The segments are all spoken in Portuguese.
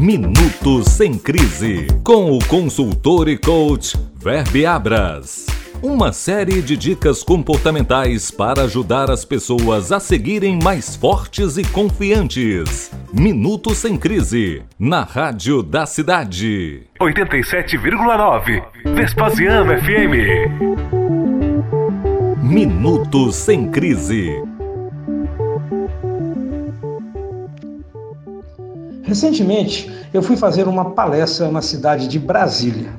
Minutos sem crise com o consultor e coach Verbe Abras. Uma série de dicas comportamentais para ajudar as pessoas a seguirem mais fortes e confiantes. Minutos sem crise na Rádio da Cidade. 87,9 Vespasiano FM. Minutos sem crise. Recentemente, eu fui fazer uma palestra na cidade de Brasília.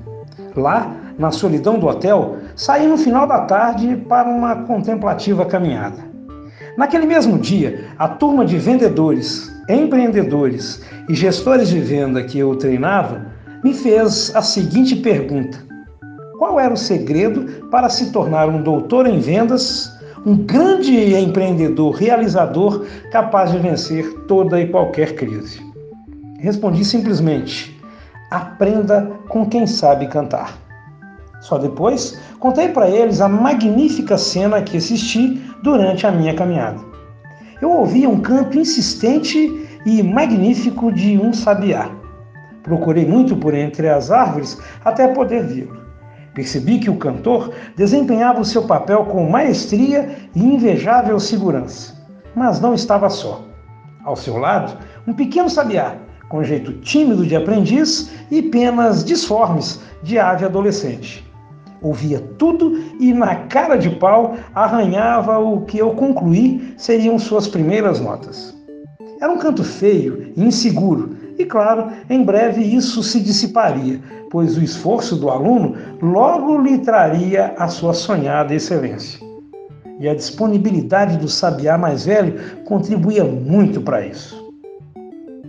Lá, na solidão do hotel, saí no final da tarde para uma contemplativa caminhada. Naquele mesmo dia, a turma de vendedores, empreendedores e gestores de venda que eu treinava me fez a seguinte pergunta: Qual era o segredo para se tornar um doutor em vendas, um grande empreendedor realizador capaz de vencer toda e qualquer crise? Respondi simplesmente: aprenda com quem sabe cantar. Só depois contei para eles a magnífica cena que assisti durante a minha caminhada. Eu ouvia um canto insistente e magnífico de um sabiá. Procurei muito por entre as árvores até poder vê-lo. Percebi que o cantor desempenhava o seu papel com maestria e invejável segurança. Mas não estava só. Ao seu lado, um pequeno sabiá, com jeito tímido de aprendiz e penas disformes de ave adolescente. Ouvia tudo e, na cara de pau, arranhava o que eu concluí seriam suas primeiras notas. Era um canto feio e inseguro, e claro, em breve isso se dissiparia, pois o esforço do aluno logo lhe traria a sua sonhada excelência. E a disponibilidade do sabiá mais velho contribuía muito para isso.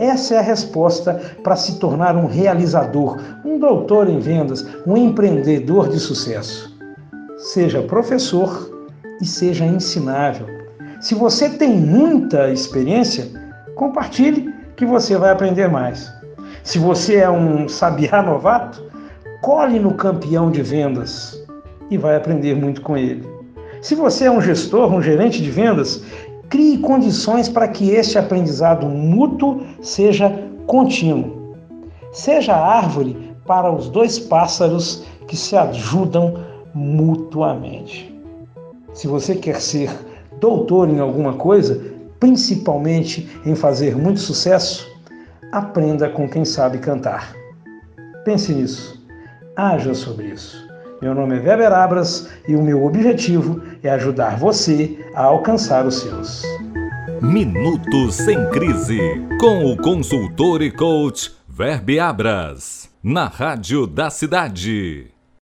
Essa é a resposta para se tornar um realizador, um doutor em vendas, um empreendedor de sucesso. Seja professor e seja ensinável. Se você tem muita experiência, compartilhe que você vai aprender mais. Se você é um sabiá novato, colhe no campeão de vendas e vai aprender muito com ele. Se você é um gestor, um gerente de vendas, crie condições para que este aprendizado mútuo seja contínuo. Seja árvore para os dois pássaros que se ajudam mutuamente. Se você quer ser doutor em alguma coisa, principalmente em fazer muito sucesso, aprenda com quem sabe cantar. Pense nisso. Haja sobre isso. Meu nome é Weber Abras e o meu objetivo é ajudar você a alcançar os seus. Minutos sem crise com o consultor e coach Verbe Abras na Rádio da Cidade.